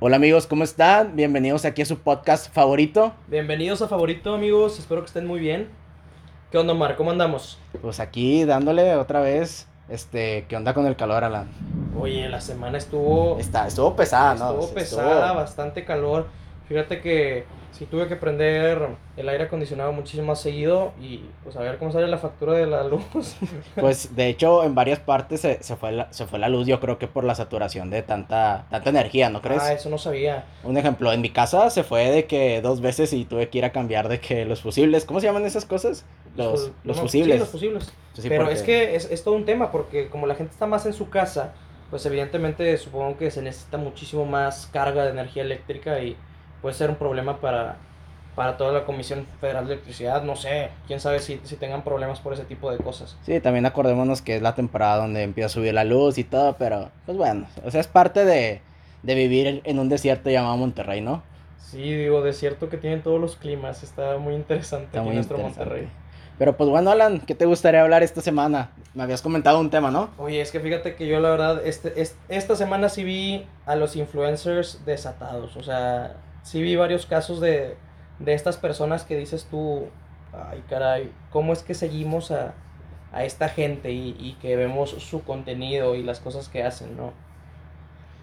Hola amigos, ¿cómo están? Bienvenidos aquí a su podcast favorito. Bienvenidos a Favorito, amigos. Espero que estén muy bien. ¿Qué onda, Omar? ¿Cómo andamos? Pues aquí dándole otra vez, este, ¿qué onda con el calor, Alan? Oye, la semana estuvo. Está, estuvo pesada, ¿no? Estuvo pesada, bastante calor. Fíjate que sí tuve que prender el aire acondicionado muchísimo más seguido y pues a ver cómo sale la factura de la luz. Pues de hecho en varias partes se, se, fue la, se fue la luz, yo creo que por la saturación de tanta, tanta energía, ¿no crees? Ah, eso no sabía. Un ejemplo, en mi casa se fue de que dos veces y tuve que ir a cambiar de que los fusibles, ¿cómo se llaman esas cosas? Los, los fusibles. Sí, los fusibles. Sí, Pero porque- es que es, es todo un tema porque como la gente está más en su casa, pues evidentemente supongo que se necesita muchísimo más carga de energía eléctrica y puede ser un problema para, para toda la Comisión Federal de Electricidad. No sé, quién sabe si, si tengan problemas por ese tipo de cosas. Sí, también acordémonos que es la temporada donde empieza a subir la luz y todo, pero pues bueno, o sea, es parte de, de vivir en un desierto llamado Monterrey, ¿no? Sí, digo, de cierto que tienen todos los climas, está muy interesante Está aquí muy nuestro interesante. Monterrey. Pero pues bueno, Alan, ¿qué te gustaría hablar esta semana? Me habías comentado un tema, ¿no? Oye, es que fíjate que yo la verdad, este, es- esta semana sí vi a los influencers desatados. O sea, sí vi varios casos de, de estas personas que dices tú, ay caray, ¿cómo es que seguimos a, a esta gente y, y que vemos su contenido y las cosas que hacen, ¿no?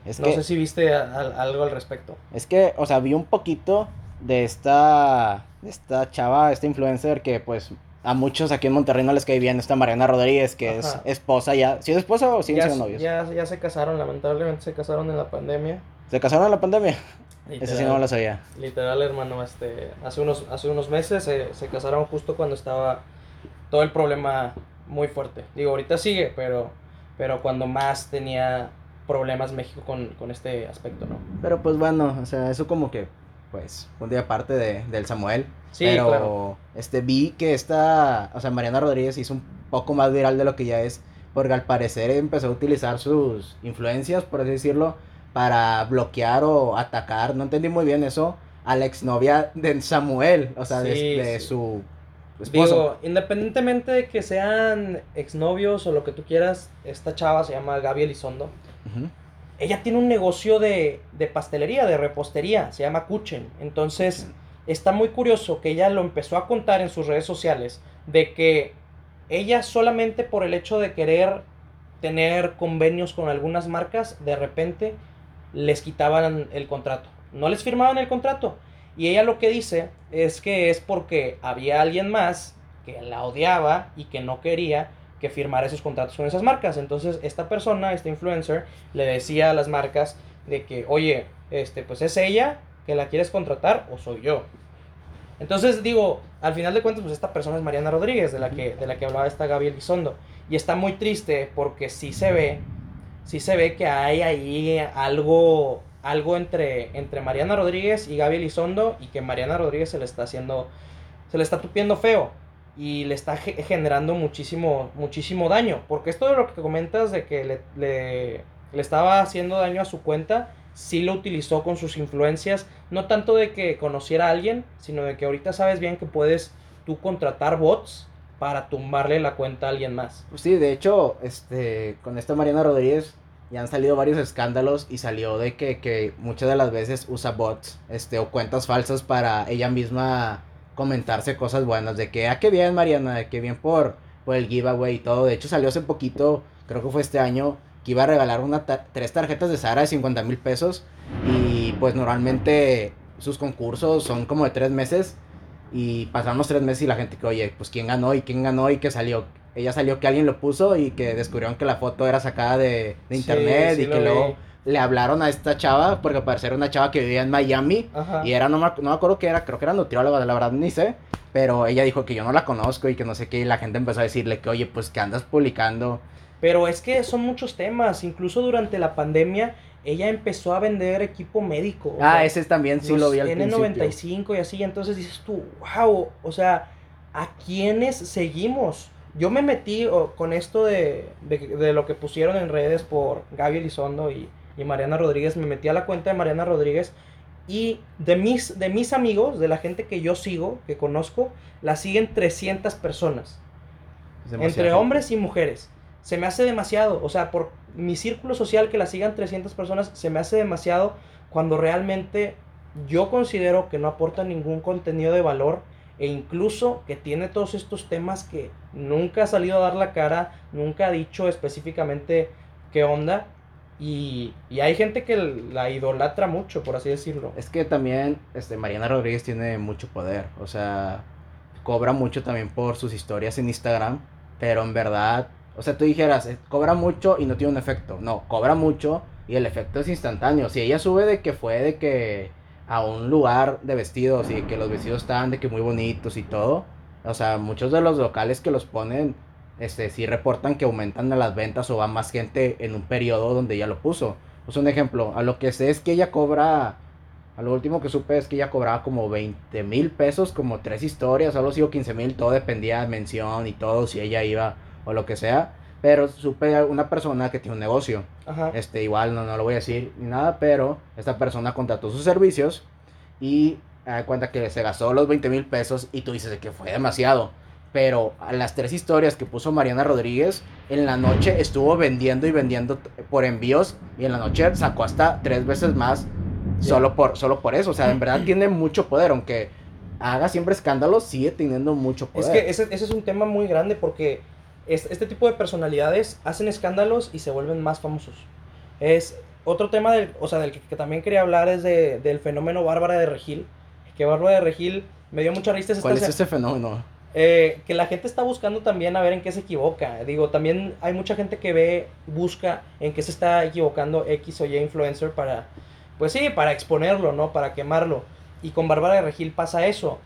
Es no que, sé si viste a- a- algo al respecto. es que, o sea, vi un poquito de esta, de esta chava, esta influencer que pues a muchos aquí en Monterrey no les cae bien, esta Mariana Rodríguez, que es esposa ya. ¿Sí es esposa o siguen Ya, siendo novios? ya, ya se casaron, lamentablemente se casaron en la pandemia. ¿Se casaron en la pandemia? Eso sí Literal. no me lo sabía. Literal, hermano, este, hace unos, hace unos meses se, se casaron justo cuando estaba todo el problema muy fuerte. Digo, ahorita sigue, pero, pero cuando más tenía problemas México con, con este aspecto, ¿no? Pero pues bueno, o sea, eso como que, pues, un día aparte de, del Samuel. Sí, pero, claro. este, vi que esta, o sea, Mariana Rodríguez hizo un poco más viral de lo que ya es, porque al parecer empezó a utilizar sus influencias, por así decirlo, para bloquear o atacar, no entendí muy bien eso, a la exnovia de Samuel, o sea, de, Sí, de sí. su esposo. Digo, independientemente de que sean exnovios o lo que tú quieras, esta chava se llama Gaby Elizondo. Ella tiene un negocio de, de pastelería, de repostería, se llama Kuchen. Entonces, está muy curioso que ella lo empezó a contar en sus redes sociales, de que ella solamente por el hecho de querer tener convenios con algunas marcas, de repente les quitaban el contrato. No les firmaban el contrato. Y ella lo que dice es que es porque había alguien más que la odiaba y que no quería que firmara esos contratos con esas marcas. Entonces, esta persona, este influencer, le decía a las marcas de que, oye, este, pues es ella que la quieres contratar o soy yo. Entonces, digo, al final de cuentas, pues esta persona es Mariana Rodríguez, de la que, de la que hablaba esta Gaby Elizondo. Y está muy triste porque sí se ve, sí se ve que hay ahí algo, algo entre, entre Mariana Rodríguez y Gaby Elizondo y que Mariana Rodríguez se le está haciendo, se le está tupiendo feo y le está ge- generando muchísimo, muchísimo daño. Porque esto de lo que comentas de que le, le, le estaba haciendo daño a su cuenta, sí lo utilizó con sus influencias, no tanto de que conociera a alguien, sino de que ahorita sabes bien que puedes tú contratar bots para tumbarle la cuenta a alguien más. Sí, de hecho, este, con esta Mariana Rodríguez ya han salido varios escándalos y salió de que, que muchas de las veces usa bots, este, o cuentas falsas para ella misma comentarse cosas buenas, de que, ah, qué bien Mariana, de que bien por, por el giveaway y todo. De hecho, salió hace poquito, creo que fue este año, que iba a regalar una tres tarjetas de Sara de 50 mil pesos y pues normalmente sus concursos son como de tres meses y pasaron los tres meses y la gente que, oye, pues quién ganó y quién ganó y que salió. Ella salió que alguien lo puso y que descubrieron que la foto era sacada de, de Sí, internet sí y lo que vi. luego le hablaron a esta chava porque al parecer era una chava que vivía en Miami Ajá. y era, no me, no me acuerdo qué era, creo que era nutrióloga, la verdad ni sé, pero ella dijo que yo no la conozco y que no sé qué y la gente empezó a decirle que, oye, pues que andas publicando. Pero es que son muchos temas, incluso durante la pandemia ella empezó a vender equipo médico. o Ah, sea, ese también sí lo vi al principio. N95 y así, entonces dices tú, wow, o sea, ¿a quiénes seguimos? Yo me metí oh, con esto de, de, de lo que pusieron en redes por Gaby Elizondo y, y Mariana Rodríguez, me metí a la cuenta de Mariana Rodríguez y de mis, de mis amigos, de la gente que yo sigo, que conozco, la siguen 300 personas, Es demasiado entre hombres y mujeres. Se me hace demasiado, o sea, por mi círculo social que la sigan 300 personas, se me hace demasiado cuando realmente yo considero que no aporta ningún contenido de valor e incluso que tiene todos estos temas que nunca ha salido a dar la cara, nunca ha dicho específicamente qué onda. Y, y hay gente que la idolatra mucho, por así decirlo. Es que también este, Mariana Rodríguez tiene mucho poder. O sea, cobra mucho también por sus historias en Instagram. Pero en verdad, o sea, tú dijeras, cobra mucho y no tiene un efecto. No, cobra mucho y el efecto es instantáneo. Si ella sube de que fue de que a un lugar de vestidos y que los vestidos estaban de que muy bonitos y todo. O sea, muchos de los locales que los ponen este, sí reportan que aumentan las ventas o va más gente en un periodo donde ya lo puso. Pues un ejemplo, a lo que sé es que ella cobra, a lo último que supe es que ella cobraba como 20 mil pesos, como tres historias, algo así o 15 mil, todo dependía de mención y todo, si ella iba o lo que sea. Pero supe una persona que tiene un negocio. Este, igual no, no lo voy a decir ni nada, pero esta persona contrató sus servicios y da cuenta que se gastó los 20 mil pesos y tú dices que fue demasiado. Pero a las tres historias que puso Mariana Rodríguez, en la noche estuvo vendiendo y vendiendo por envíos y en la noche sacó hasta tres veces más solo, por, solo por eso. O sea, en verdad tiene mucho poder, aunque haga siempre escándalos, sigue teniendo mucho poder. Es que ese, ese es un tema muy grande porque este, tipo de personalidades hacen escándalos y se vuelven más famosos. Es otro tema del, o sea, del que, también quería hablar es de, del fenómeno Bárbara de Regil. Que Bárbara de Regil me dio mucha risa. ¿Cuál es ese fenómeno? Eh, que la gente está buscando también a ver en qué se equivoca. Digo, también hay mucha gente que ve, busca en qué se está equivocando X o Y influencer para, pues sí, para exponerlo, ¿no? Para quemarlo. Y con Bárbara de Regil pasa eso.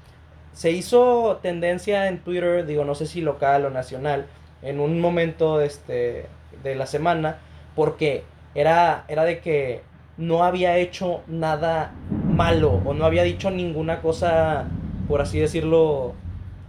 Se hizo tendencia en Twitter, digo, no sé si local o nacional, en un momento este, de la semana, porque era, era de que no había hecho nada malo o no había dicho ninguna cosa, por así decirlo,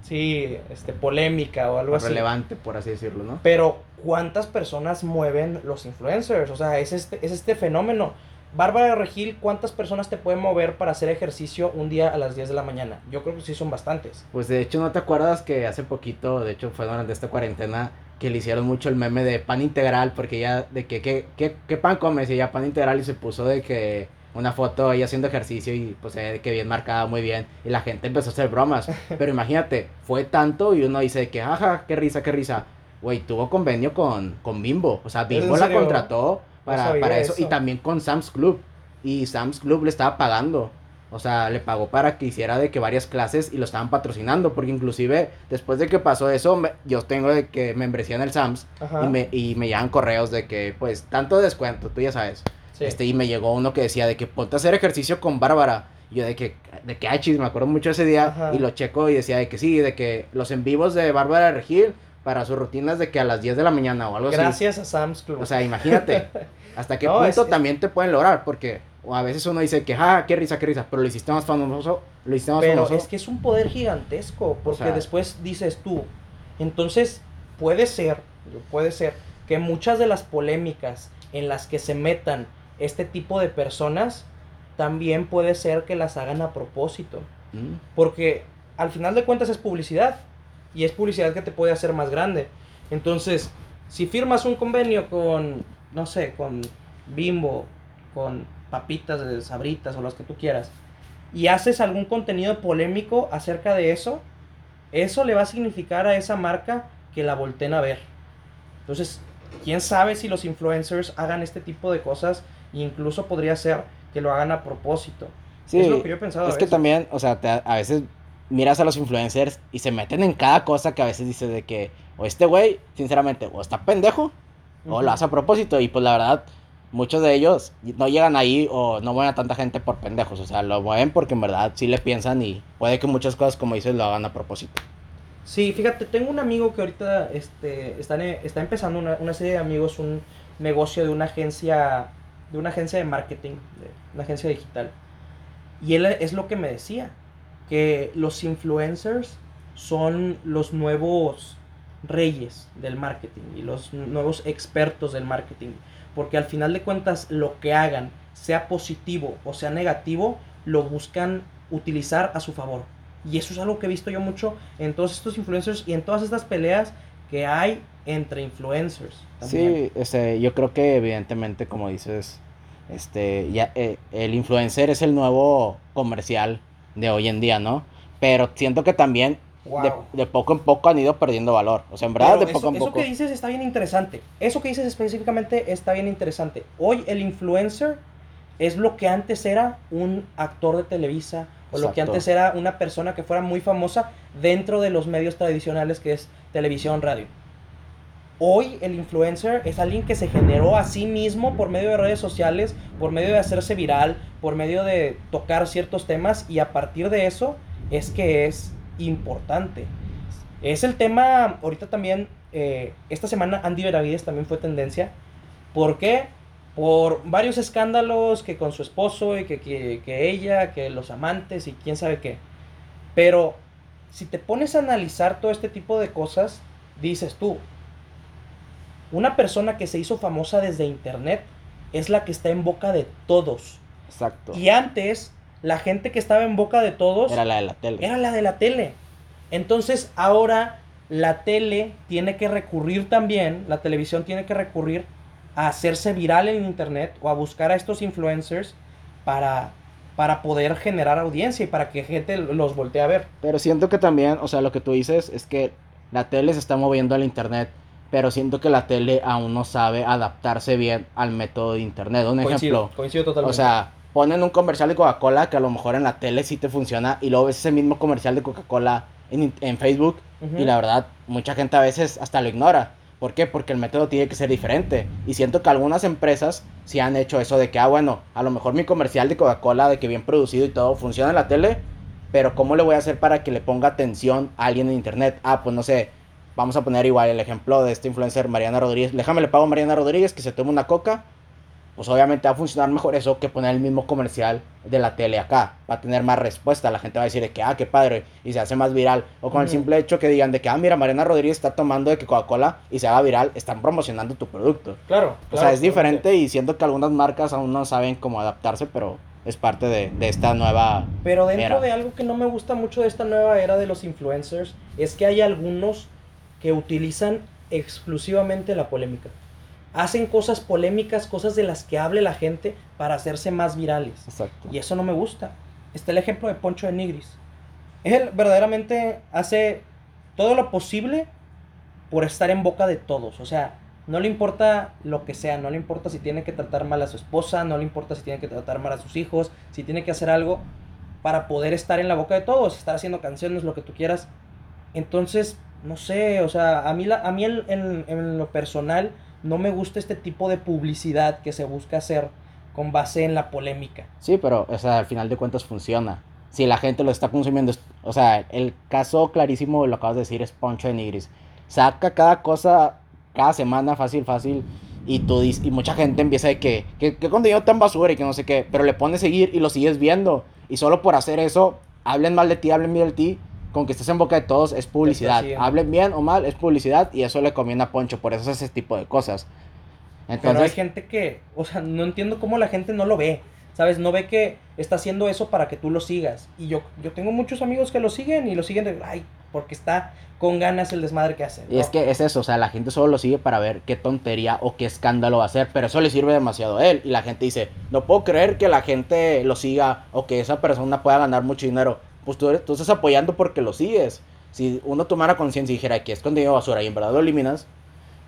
sí, este, polémica o algo así. Relevante, por así decirlo, ¿no? Pero, ¿cuántas personas mueven los influencers? O sea, es este, es este fenómeno. Bárbara Regil, ¿cuántas personas te pueden mover para hacer ejercicio un día a las 10 de la mañana? Yo creo que sí son bastantes. Pues de hecho, ¿no te acuerdas que hace poquito, de hecho fue durante esta cuarentena, que le hicieron mucho el meme de pan integral, porque ya, de que, ¿qué, qué, pan comes? Y ella pan integral y se puso de que una foto ella haciendo ejercicio y pues que bien marcada, muy bien. Y la gente empezó a hacer bromas. Pero imagínate, fue tanto y uno dice que, ajá, qué risa, qué risa. Güey, tuvo convenio con, con Bimbo. O sea, Bimbo la contrató para, eso. Y también con Sam's Club. Y Sam's Club le estaba pagando. O sea, le pagó para que hiciera de que varias clases y lo estaban patrocinando. Porque inclusive después de que pasó eso, yo tengo de que membresía en el Sam's y me, y me llegan correos de que, pues, tanto descuento, tú ya sabes. Este, y me llegó uno que decía de que ponte a hacer ejercicio con Bárbara. Y yo de que, de que, achis, me acuerdo mucho ese día. Y lo checo y decía de que sí, de que los en vivos de Bárbara Regil para sus rutinas de que a las 10 de la mañana o algo así. Gracias a Sam's Club. O sea, imagínate. ¿Hasta qué punto también te pueden lograr? Porque a veces uno dice que, ah, qué risa, qué risa, pero lo hiciste más famoso, lo hiciste más pero es que es un poder gigantesco, porque después dices tú, entonces puede ser, puede ser que muchas de las polémicas en las que se metan este tipo de personas, también puede ser que las hagan a propósito. Mm. Porque al final de cuentas es publicidad y es publicidad que te puede hacer más grande. Entonces, si firmas un convenio con, no sé, con Bimbo, con papitas de sabritas o las que tú quieras, y haces algún contenido polémico acerca de eso, eso le va a significar a esa marca que la volteen a ver. Entonces, quién sabe si los influencers hagan este tipo de cosas, e incluso podría ser que lo hagan a propósito. Sí, es lo que yo he pensado. Es que también, o sea, a veces miras a los influencers y se meten en cada cosa que a veces dices de que, o este güey, sinceramente, o está pendejo, o lo hace a propósito. Y pues la verdad, muchos de ellos no llegan ahí o no mueven a tanta gente por pendejos. O sea, lo mueven porque en verdad sí le piensan y puede que muchas cosas, como dices, lo hagan a propósito. Sí, fíjate, tengo un amigo que ahorita este, está, está empezando una, una serie de amigos un negocio de una agencia de una agencia de marketing, de una agencia digital. Y él es lo que me decía que los influencers son los nuevos reyes del marketing y los nuevos expertos del marketing. Porque al final de cuentas lo que hagan, sea positivo o sea negativo, lo buscan utilizar a su favor. Y eso es algo que he visto yo mucho en todos estos influencers y en todas estas peleas que hay entre influencers. Sí, este, yo creo que evidentemente, como dices, Este, ya, eh, el influencer es el nuevo comercial de hoy en día, ¿no? Pero siento que también de, de, poco en poco han ido perdiendo valor. O sea, en verdad, de poco en poco. Eso que dices está bien interesante. Eso que dices específicamente está bien interesante. Hoy el influencer es lo que antes era un actor de Televisa o lo que antes era una persona que fuera muy famosa dentro de los medios tradicionales que es televisión, radio. Hoy el influencer es alguien que se generó a sí mismo por medio de redes sociales, por medio de hacerse viral, por medio de tocar ciertos temas y a partir de eso es que es importante. Es el tema, ahorita también, eh, esta semana Andy Benavides también fue tendencia. ¿Por qué? Por varios escándalos que con su esposo y que, que ella, que los amantes y quién sabe qué. Pero si te pones a analizar todo este tipo de cosas, dices tú, una persona que se hizo famosa desde internet es la que está en boca de todos. Exacto. Y antes la gente que estaba en boca de todos era la de la tele. Era la de la tele. Entonces ahora la tele tiene que recurrir también, la televisión tiene que recurrir a hacerse viral en internet o a buscar a estos influencers para, para poder generar audiencia y para que gente los voltee a ver. Pero siento que también, o sea, lo que tú dices es que la tele se está moviendo al internet, pero siento que la tele aún no sabe adaptarse bien al método de internet. Un ejemplo. Coincido totalmente. O sea, ponen un comercial de Coca-Cola que a lo mejor en la tele sí te funciona y luego ves ese mismo comercial de Coca-Cola en, en, Facebook y la verdad mucha gente a veces hasta lo ignora. ¿Por qué? Porque el método tiene que ser diferente. Y siento que algunas empresas sí han hecho eso de que, ah, bueno, a lo mejor mi comercial de Coca-Cola, de que bien producido y todo, funciona en la tele, pero ¿cómo le voy a hacer para que le ponga atención a alguien en internet? Ah, pues no sé, vamos a poner igual el ejemplo de este influencer Mariana Rodríguez. Déjame le pago a Mariana Rodríguez que se tome una coca pues obviamente va a funcionar mejor eso que poner el mismo comercial de la tele acá. Va a tener más respuesta. La gente va a decir de que, ah, qué padre, y se hace más viral. O con el simple hecho que digan de que, ah, mira, Mariana Rodríguez está tomando de que Coca-Cola y se haga viral, están promocionando tu producto. Claro. o sea, es diferente y siento que algunas marcas aún no saben cómo adaptarse, pero es parte de, de esta nueva. Pero dentro de algo que no me gusta mucho de esta nueva era de los influencers, es que hay algunos que utilizan exclusivamente la polémica hacen cosas polémicas, cosas de las que hable la gente para hacerse más virales. Exacto. Y eso no me gusta. Está el ejemplo de Poncho de Nigris. Él verdaderamente hace todo lo posible por estar en boca de todos. O sea, no le importa lo que sea, no le importa si tiene que tratar mal a su esposa, no le importa si tiene que tratar mal a sus hijos, si tiene que hacer algo para poder estar en la boca de todos, estar haciendo canciones, lo que tú quieras. Entonces, no sé, o sea, a mí, la, a mí en lo personal no me gusta este tipo de publicidad que se busca hacer con base en la polémica. Sí, pero o sea, al final de cuentas funciona. Si la gente lo está consumiendo, o sea, el caso clarísimo, lo acabas de decir, es Poncho de Nigris. Saca cada cosa cada semana, fácil, fácil, y tú y mucha gente empieza de que, que, que contenido tan basura y que no sé qué, pero le pones seguir y lo sigues viendo. Y solo por hacer eso, hablen mal de ti, hablen bien de ti, con que estés en boca de todos es publicidad. Hablen bien o mal, es publicidad y eso le conviene a Poncho, por eso es ese tipo de cosas. Entonces, Pero hay gente que, o sea, no entiendo cómo la gente no lo ve. ¿Sabes? No ve que está haciendo eso para que tú lo sigas. Y yo, yo tengo muchos amigos que lo siguen y lo siguen de, ay, porque está con ganas el desmadre que hace. Y es que es eso, o sea, la gente solo lo sigue para ver qué tontería o qué escándalo va a hacer, pero eso le sirve demasiado a él. Y la gente dice, no puedo creer que la gente lo siga o que esa persona pueda ganar mucho dinero pues tú, tú estás apoyando porque lo sigues. Si uno tomara conciencia y dijera que es contenido basura y en verdad lo eliminas,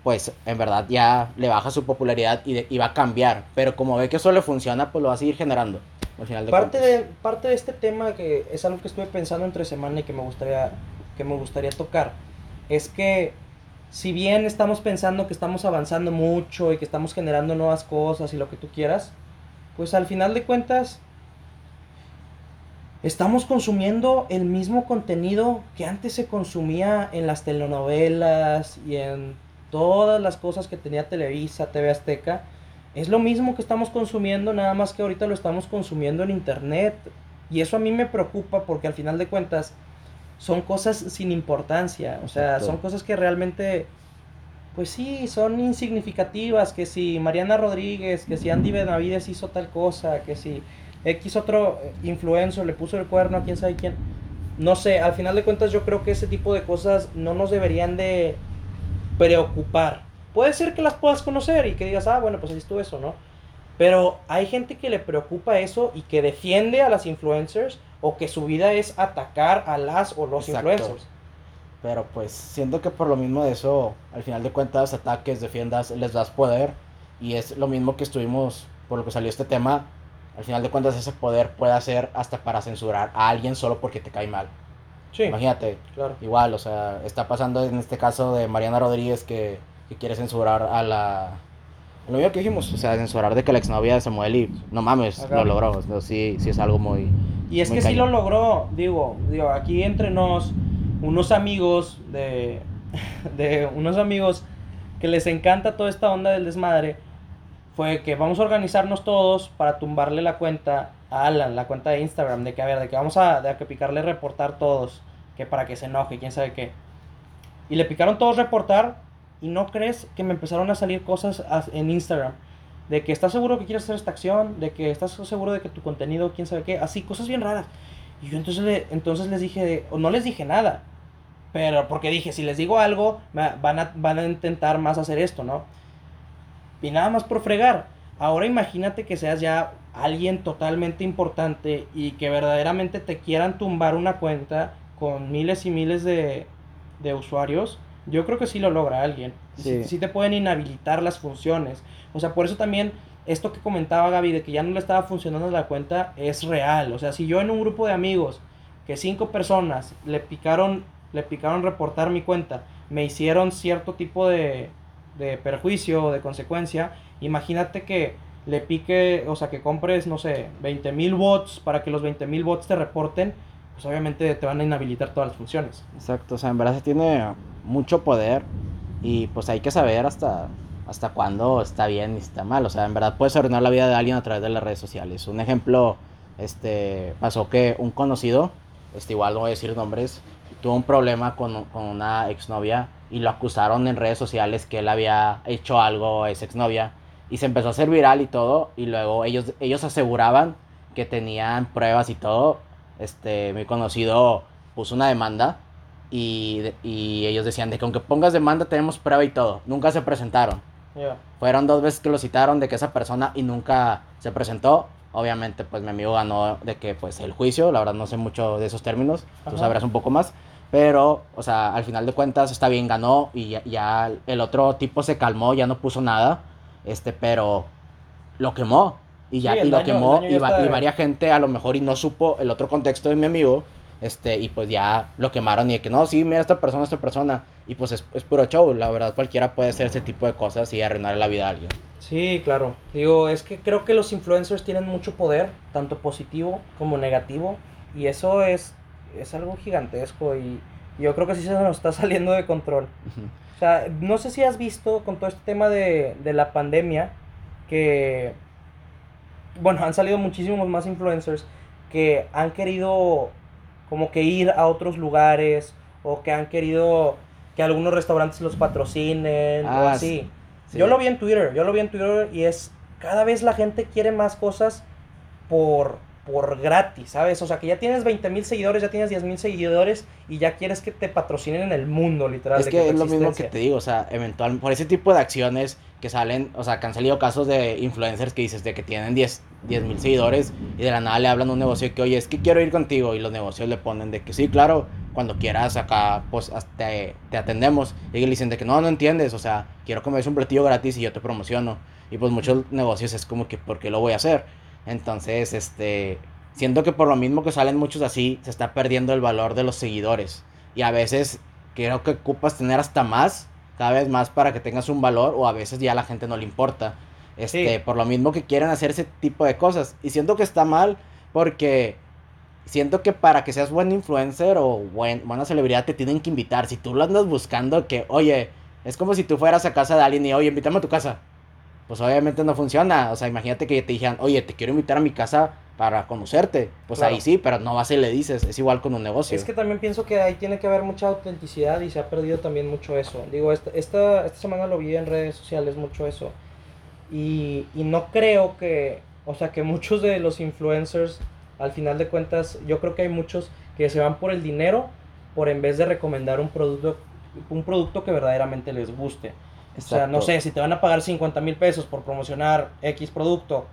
pues en verdad ya le baja su popularidad y, va a cambiar. Pero como ve que eso le funciona, pues lo va a seguir generando. Al final de parte, de, parte de este tema que es algo que estuve pensando entre semana y que me gustaría, que me gustaría tocar, es que si bien estamos pensando que estamos avanzando mucho y que estamos generando nuevas cosas y lo que tú quieras, pues al final de cuentas estamos consumiendo el mismo contenido que antes se consumía en las telenovelas y en todas las cosas que tenía Televisa, TV Azteca. Es lo mismo que estamos consumiendo, nada más que ahorita lo estamos consumiendo en internet. Y eso a mí me preocupa porque al final de cuentas son cosas sin importancia. O sea, son cosas que realmente, pues sí, son insignificativas. Que si Mariana Rodríguez, que si Andy Benavides hizo tal cosa, que si X otro influencer le puso el cuerno a quién sabe quién. No sé, al final de cuentas yo creo que ese tipo de cosas no nos deberían de preocupar. Puede ser que las puedas conocer y que digas, ah, bueno, pues ahí estuvo eso, ¿no? Pero hay gente que le preocupa eso y que defiende a las influencers o que su vida es atacar a las o los influencers. Pero pues siento que por lo mismo de eso, al final de cuentas, ataques, defiendas, les das poder. Y es lo mismo que estuvimos, por lo que salió este tema, al final de cuentas ese poder puede ser hasta para censurar a alguien solo porque te cae mal. Sí. Imagínate. Claro. Igual, o sea, está pasando en este caso de Mariana Rodríguez que, que quiere censurar a la... Lo mismo que dijimos, o sea, censurar de que la exnovia de Samuel y no mames, lo logró. sí, sí es algo muy... Y es que sí lo logró, digo, digo, aquí entre nos, unos amigos de, de unos amigos que les encanta toda esta onda del desmadre, fue que vamos a organizarnos todos para tumbarle la cuenta a Alan, la cuenta de Instagram, de que a ver, de que vamos a, de que picarle reportar todos, que para que se enoje, quién sabe qué. Y le picaron todos reportar y no crees que me empezaron a salir cosas en Instagram. De que estás seguro que quieres hacer esta acción, de que estás seguro de que tu contenido, quién sabe qué, así, cosas bien raras. Y yo entonces, entonces les dije, o no les dije nada, pero porque dije, si les digo algo, van a, van a intentar más hacer esto, ¿no? Y nada más por fregar. Ahora imagínate que seas ya alguien totalmente importante y que verdaderamente te quieran tumbar una cuenta con miles y miles de, de usuarios. Yo creo que sí lo logra alguien. Sí. te pueden inhabilitar las funciones. O sea, por eso también esto que comentaba Gaby de que ya no le estaba funcionando la cuenta es real. O sea, si yo en un grupo de amigos que cinco personas le picaron, le picaron reportar mi cuenta, me hicieron cierto tipo de, de perjuicio o de consecuencia, imagínate que le pique, o sea, que compres, no sé, 20 mil bots para que los 20 mil bots te reporten, pues obviamente te van a inhabilitar todas las funciones. Exacto, o sea, en verdad se tiene mucho poder y pues hay que saber hasta, hasta cuándo está bien y está mal. O sea, en verdad puedes arruinar la vida de alguien a través de las redes sociales. Un ejemplo, este, pasó que un conocido, este, igual no voy a decir nombres, tuvo un problema con, con una exnovia y lo acusaron en redes sociales que él había hecho algo a esa exnovia y se empezó a hacer viral y todo y luego ellos ellos aseguraban que tenían pruebas y todo. Este mi conocido puso una demanda y, y ellos decían de que aunque pongas demanda tenemos prueba y todo. Nunca se presentaron. Fueron dos veces que lo citaron de que esa persona y nunca se presentó. Obviamente pues mi amigo ganó de que pues el juicio. La verdad no sé mucho de esos términos. Tú sabrás un poco más pero, o sea, al final de cuentas está bien, ganó y ya, el otro tipo se calmó, ya no puso nada, este, pero lo quemó. Y ya y lo quemó y, varias gente a lo mejor y no supo el otro contexto de mi amigo, este, y pues ya lo quemaron y de que no, sí, mira esta persona, esta persona, y pues es, es puro show, la verdad cualquiera puede hacer ese tipo de cosas y arruinar la vida a alguien. Sí, claro. Digo, es que creo que los influencers tienen mucho poder, tanto positivo como negativo, y eso es es algo gigantesco y yo creo que sí se nos está saliendo de control. O sea, no sé si has visto con todo este tema de, de la pandemia que, bueno, han salido muchísimos más influencers que han querido como que ir a otros lugares o que han querido que algunos restaurantes los patrocinen o ah, así. Yo lo vi en Twitter, yo lo vi en Twitter y es cada vez la gente quiere más cosas por por gratis, ¿sabes? O sea, que ya tienes 20 mil seguidores, ya tienes 10 mil seguidores y ya quieres que te patrocinen en el mundo, literal. Es que, es lo mismo que te digo, o sea, eventualmente, por ese tipo de acciones que salen, o sea, que han salido casos de influencers que dices de que tienen 10 mil seguidores y de la nada le hablan a un negocio que, oye, es que quiero ir contigo y los negocios le ponen de que sí, claro, cuando quieras acá, pues te, te atendemos. Y le dicen de que no, no entiendes, o sea, quiero des un platillo gratis y yo te promociono. Y pues muchos negocios es como que, ¿por qué lo voy a hacer? Entonces, este, siento que por lo mismo que salen muchos así, se está perdiendo el valor de los seguidores. Y a veces creo que ocupas tener hasta más, cada vez más para que tengas un valor, o a veces ya a la gente no le importa. Este, por lo mismo que quieren hacer ese tipo de cosas. Y siento que está mal porque siento que para que seas buen influencer o buen, buena celebridad te tienen que invitar. Si tú lo andas buscando, que, oye, es como si tú fueras a casa de alguien y, oye, invítame a tu casa pues obviamente no funciona. O sea, imagínate que te dijeran, oye, te quiero invitar a mi casa para conocerte. Pues ahí sí, pero no vas y le dices. Es igual con un negocio. Es que también pienso que ahí tiene que haber mucha autenticidad y se ha perdido también mucho eso. Digo, esta, esta, esta semana lo vi en redes sociales mucho eso. Y, y no creo que, o sea, que muchos de los influencers, al final de cuentas, yo creo que hay muchos que se van por el dinero por en vez de recomendar un producto, un producto que verdaderamente les guste. O sea, no sé, si te van a pagar 50 mil pesos por promocionar X producto,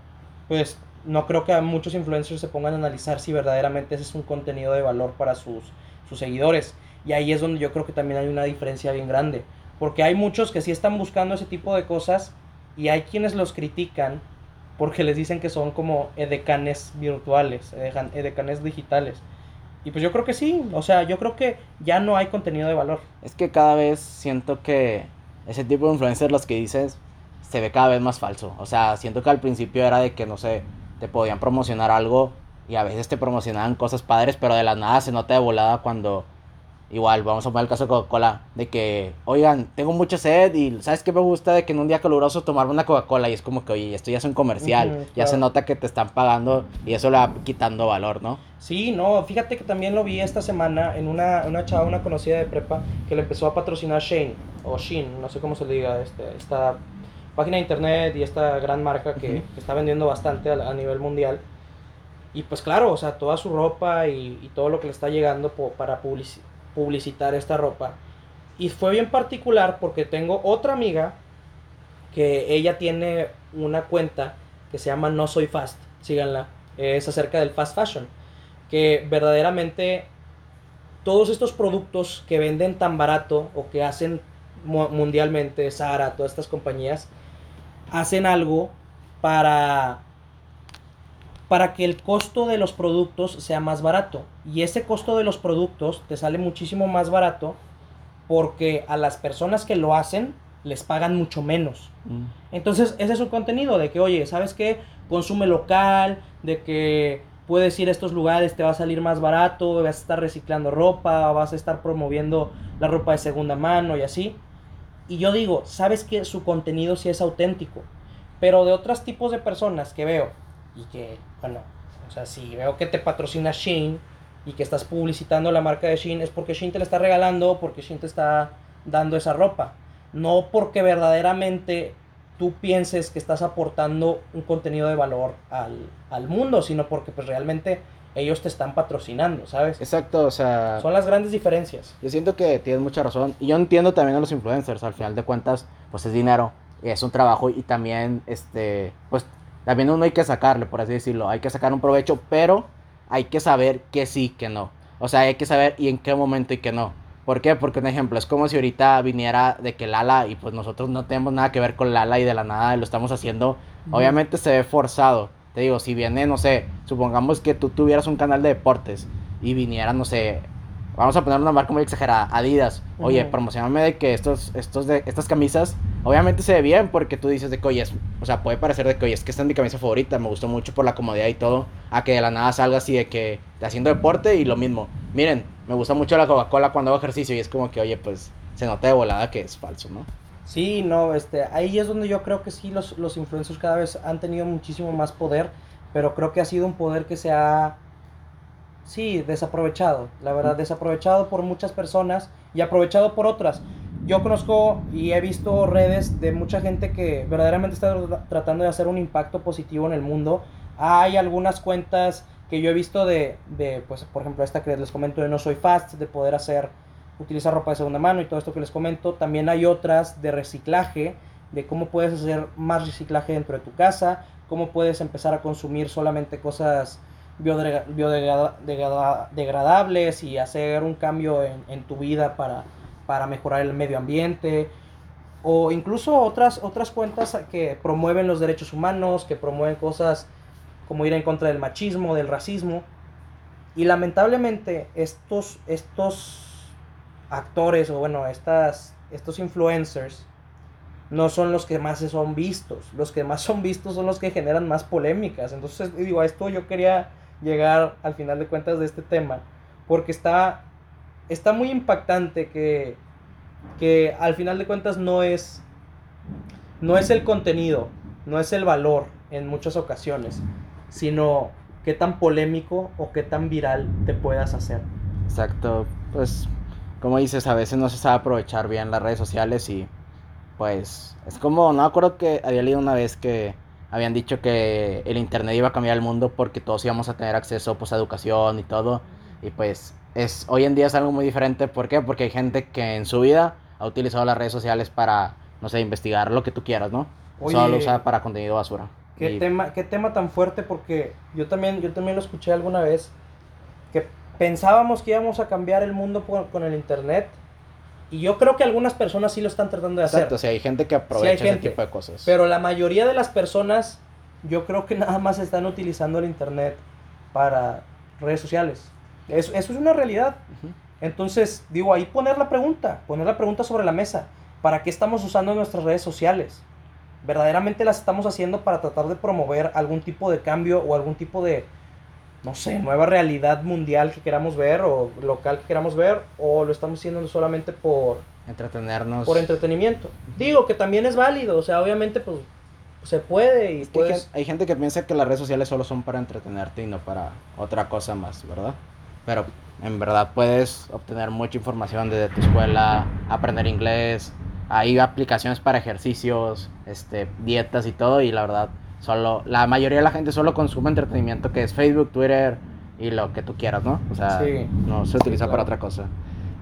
pues no creo que muchos influencers se pongan a analizar si verdaderamente ese es un contenido de valor para sus, sus seguidores. Y ahí es donde yo creo que también hay una diferencia bien grande. Porque hay muchos que sí están buscando ese tipo de cosas y hay quienes los critican porque les dicen que son como edecanes virtuales, edecanes digitales. Y pues yo creo que sí, o sea, yo creo que ya no hay contenido de valor. Es que cada vez siento que ese tipo de influencers, los que dices, se ve cada vez más falso. O sea, siento que al principio era de que, no sé, te podían promocionar algo y a veces te promocionaban cosas padres, pero de la nada se nota de volada cuando Igual, vamos a poner el caso de Coca-Cola, de que, oigan, tengo mucha sed y ¿sabes qué me gusta? De que en un día caluroso tomarme una Coca-Cola y es como que, oye, esto ya es un comercial, ya se nota que te están pagando y eso le va quitando valor, ¿no? Sí, no, fíjate que también lo vi esta semana en una, una chava, una conocida de prepa, que le empezó a patrocinar Shane, o Shein, no sé cómo se le diga, este, esta página de internet y esta gran marca que, está vendiendo bastante a, nivel mundial. Y pues claro, o sea, toda su ropa y, todo lo que le está llegando para publicidad publicitar esta ropa. Y fue bien particular porque tengo otra amiga que ella tiene una cuenta que se llama No Soy Fast, síganla, es acerca del fast fashion, que verdaderamente todos estos productos que venden tan barato o que hacen mundialmente, Sara, todas estas compañías, hacen algo para para que el costo de los productos sea más barato. Y ese costo de los productos te sale muchísimo más barato porque a las personas que lo hacen les pagan mucho menos. Mm. Entonces, ese es un contenido de que, oye, ¿sabes qué? Consume local, de que puedes ir a estos lugares, te va a salir más barato, vas a estar reciclando ropa, vas a estar promoviendo la ropa de segunda mano y así. Y yo digo, ¿sabes qué? Su contenido sí es auténtico. Pero de otros tipos de personas que veo, y que, bueno, o sea, si veo que te patrocina Shein y que estás publicitando la marca de Shein, es porque Shein te la está regalando porque Shein te está dando esa ropa. No porque verdaderamente tú pienses que estás aportando un contenido de valor al, al mundo, sino porque pues realmente ellos te están patrocinando, ¿sabes? Exacto, o sea... Son las grandes diferencias. Yo siento que tienes mucha razón. Y yo entiendo también a los influencers, al final de cuentas, pues es dinero, es un trabajo y también, este, pues también uno hay que sacarle, por así decirlo, hay que sacar un provecho, pero hay que saber que sí, que no. O sea, hay que saber y en qué momento y que no. ¿Por qué? Porque un ejemplo, es como si ahorita viniera de que Lala y pues nosotros no tenemos nada que ver con Lala y de la nada lo estamos haciendo. Obviamente se ve forzado. Te digo, si viene, no sé, supongamos que tú tuvieras un canal de deportes y viniera, no sé, vamos a poner una marca muy exagerada, Adidas. Oye, promocioname de que estos, estos de, estas camisas, obviamente se ve bien porque tú dices de que, oye, o sea, puede parecer de que, oye, es que esta es mi camisa favorita, me gustó mucho por la comodidad y todo, a que de la nada salga así de que, haciendo deporte y lo mismo. Miren, me gusta mucho la Coca-Cola cuando hago ejercicio y es como que, oye, pues se nota de volada que es falso, ¿no? Sí, no, este, ahí es donde yo creo que sí, los, los influencers cada vez han tenido muchísimo más poder, pero creo que ha sido un poder que se ha Sí, desaprovechado, la verdad, desaprovechado por muchas personas y aprovechado por otras. Yo conozco y he visto redes de mucha gente que verdaderamente está tratando de hacer un impacto positivo en el mundo. Hay algunas cuentas que yo he visto de, de, pues, por ejemplo, esta que les comento de No Soy Fast, de poder hacer, utilizar ropa de segunda mano y todo esto que les comento. También hay otras de reciclaje, de cómo puedes hacer más reciclaje dentro de tu casa, cómo puedes empezar a consumir solamente cosas biodegradables y hacer un cambio en, tu vida para, para, mejorar el medio ambiente. O incluso otras, otras cuentas que promueven los derechos humanos, que promueven cosas como ir en contra del machismo, del racismo. Y lamentablemente estos, estos actores o bueno, estas, estos influencers no son los que más son vistos. Los que más son vistos son los que generan más polémicas. Entonces, digo, a esto yo quería llegar al final de cuentas de este tema, porque está, está muy impactante que, que al final de cuentas no es, no es el contenido, no es el valor en muchas ocasiones, sino qué tan polémico o qué tan viral te puedas hacer. Exacto, pues como dices, a veces no se sabe aprovechar bien las redes sociales y pues es como, no me acuerdo que había leído una vez que habían dicho que el internet iba a cambiar el mundo porque todos íbamos a tener acceso pues, a educación y todo. Y pues es, hoy en día es algo muy diferente. ¿Por qué? Porque hay gente que en su vida ha utilizado las redes sociales para no sé, investigar lo que tú quieras, ¿no? Oye. Solo lo usa para contenido basura. ¿Qué, Y- tema, qué tema tan fuerte, porque yo también, yo también lo escuché alguna vez, que pensábamos que íbamos a cambiar el mundo por- con el Internet, y yo creo que algunas personas sí lo están tratando de hacer. Exacto, o sea, hay gente que aprovecha gente, ese tipo de cosas. Pero la mayoría de las personas, yo creo que nada más están utilizando el Internet para redes sociales. Eso, eso es una realidad. Entonces, digo, ahí poner la pregunta, poner la pregunta sobre la mesa. ¿Para qué estamos usando nuestras redes sociales? ¿Verdaderamente las estamos haciendo para tratar de promover algún tipo de cambio o algún tipo de, no sé, nueva realidad mundial que queramos ver o local que queramos ver? ¿O lo estamos haciendo solamente por, Entretenernos. por entretenimiento? Digo que también es válido, o sea, obviamente pues se puede y Es que puedes... hay gente que piensa que las redes sociales solo son para entretenerte y no para otra cosa más, ¿verdad? Pero en verdad puedes obtener mucha información desde tu escuela, aprender inglés, hay aplicaciones para ejercicios, este, dietas y todo y la verdad solo la mayoría de la gente solo consume entretenimiento que es Facebook, Twitter y lo que tú quieras, ¿no? O sea, Sí. no se utiliza para claro. otra cosa.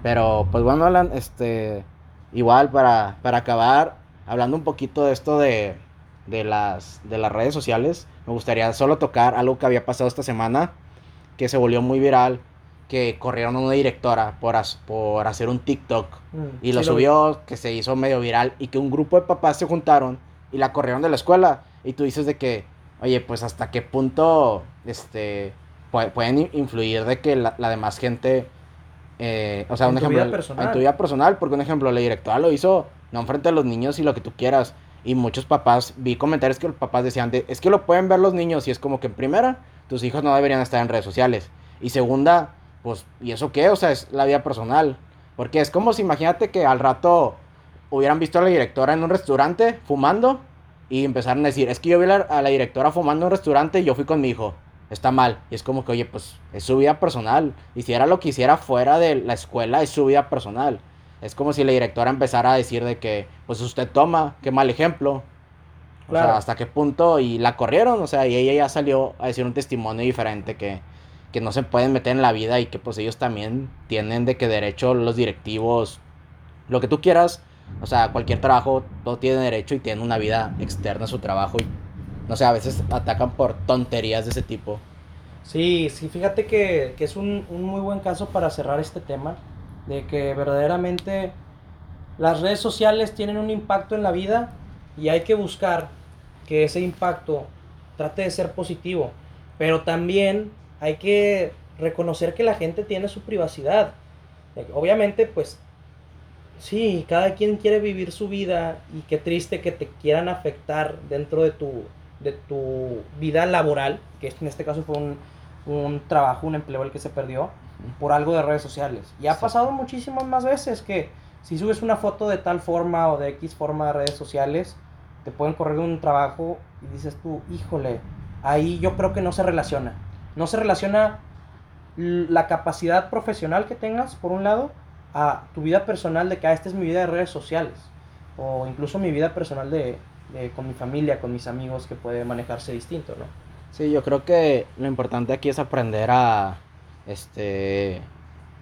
Pero pues bueno, Alan, este igual para, para acabar hablando un poquito de esto de de las, de las redes sociales, me gustaría solo tocar algo que había pasado esta semana, que se volvió muy viral, que corrieron a una directora por, as- por hacer un TikTok Mm, y lo sí subió, que se hizo medio viral y que un grupo de papás se juntaron y la corrieron de la escuela y tú dices de que, oye, pues hasta qué punto este, pue- pueden in- influir de que la, la demás gente... eh, o sea, En un tu ejemplo, vida personal. en tu vida personal, porque un ejemplo, la directora lo hizo no enfrente de los niños y lo que tú quieras. Y muchos papás, vi comentarios que los papás decían, de, es que lo pueden ver los niños y es como que en primera, tus hijos no deberían estar en redes sociales. Y segunda, pues, ¿y eso qué? O sea, es la vida personal. Porque es como si imagínate que al rato hubieran visto a la directora en un restaurante fumando y empezaron a decir, es que yo vi a la, directora fumando en un restaurante y yo fui con mi hijo. Está mal. Y es como que, oye, pues es su vida personal. Hiciera lo que hiciera fuera de la escuela, es su vida personal. Es como si la directora empezara a decir de que, pues usted toma, qué mal ejemplo. O sea, hasta qué punto. Y la corrieron, o sea, y ella ya salió a decir un testimonio diferente que, que no se pueden meter en la vida y que pues ellos también tienen de que derecho los directivos, lo que tú quieras. O sea, cualquier trabajo, todo tiene derecho y tiene una vida externa a su trabajo. Y, no sé, a veces atacan por tonterías de ese tipo. Sí, sí, fíjate que, que es un, un muy buen caso para cerrar este tema, de que verdaderamente las redes sociales tienen un impacto en la vida y hay que buscar que ese impacto trate de ser positivo, pero también hay que reconocer que la gente tiene su privacidad. Obviamente, pues, sí, cada quien quiere vivir su vida y qué triste que te quieran afectar dentro de tu, de tu vida laboral, que en este caso fue un, un trabajo, un empleo el que se perdió, por algo de redes sociales. Y ha Sí. pasado muchísimas más veces que si subes una foto de tal forma o de X forma de redes sociales, te pueden correr un trabajo y dices tú, híjole, ahí yo creo que no se relaciona. No se relaciona la capacidad profesional que tengas, por un lado, a tu vida personal de que ah, esta es mi vida de redes sociales. O incluso mi vida personal de, de- con mi familia, con mis amigos, que puede manejarse distinto, ¿no? Sí, yo creo que lo importante aquí es aprender a, este,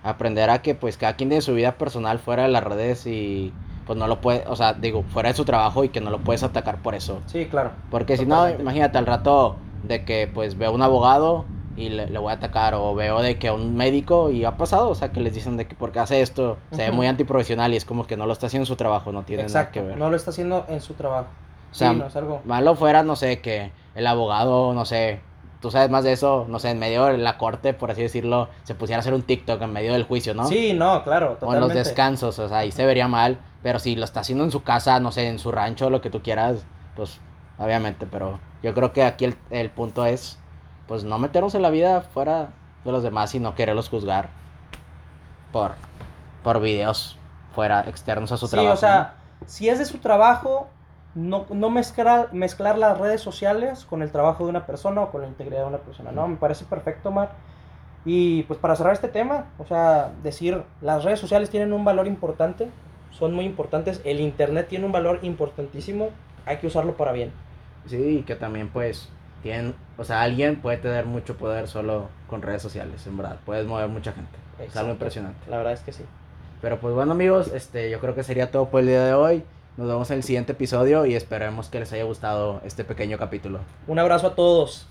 aprender a que pues cada quien tiene su vida personal fuera de las redes y pues no lo puede, o sea, digo, fuera de su trabajo y que no lo puedes atacar por eso. Sí, claro. Porque si no, imagínate al rato de que pues veo un abogado y le, le voy a atacar o veo de que un médico y ha pasado, o sea, que les dicen de que porque hace esto se ve muy antiprofesional y es como que no lo está haciendo en su trabajo, no tiene nada Exacto. que ver. No lo está haciendo en su trabajo. O sea, sí, no es algo. Malo fuera, no sé, que el abogado, no sé, tú sabes más de eso, no sé, en medio de la corte, por así decirlo, se pusiera a hacer un TikTok en medio del juicio, ¿no? Sí, no, claro, o en totalmente. los descansos, o sea, ahí se vería mal, pero si lo está haciendo en su casa, no sé, en su rancho, lo que tú quieras, pues obviamente, pero yo creo que aquí el, el punto es, pues no meternos en la vida fuera de los demás y no quererlos juzgar por, por videos fuera externos a su Sí, trabajo. o sea, si es de su trabajo, no, no mezclar, mezclar las redes sociales con el trabajo de una persona o con la integridad de una persona, ¿no? Me parece perfecto, Mar. Y pues para cerrar este tema, o sea, decir, las redes sociales tienen un valor importante, son muy importantes, el Internet tiene un valor importantísimo, hay que usarlo para bien. Sí, y que también pues tienen, o sea, alguien puede tener mucho poder solo con redes sociales, en verdad, puedes mover mucha gente. Es algo impresionante. La verdad es que sí. Pero pues bueno amigos, este, yo creo que sería todo por el día de hoy. Nos vemos en el siguiente episodio y esperemos que les haya gustado este pequeño capítulo. Un abrazo a todos.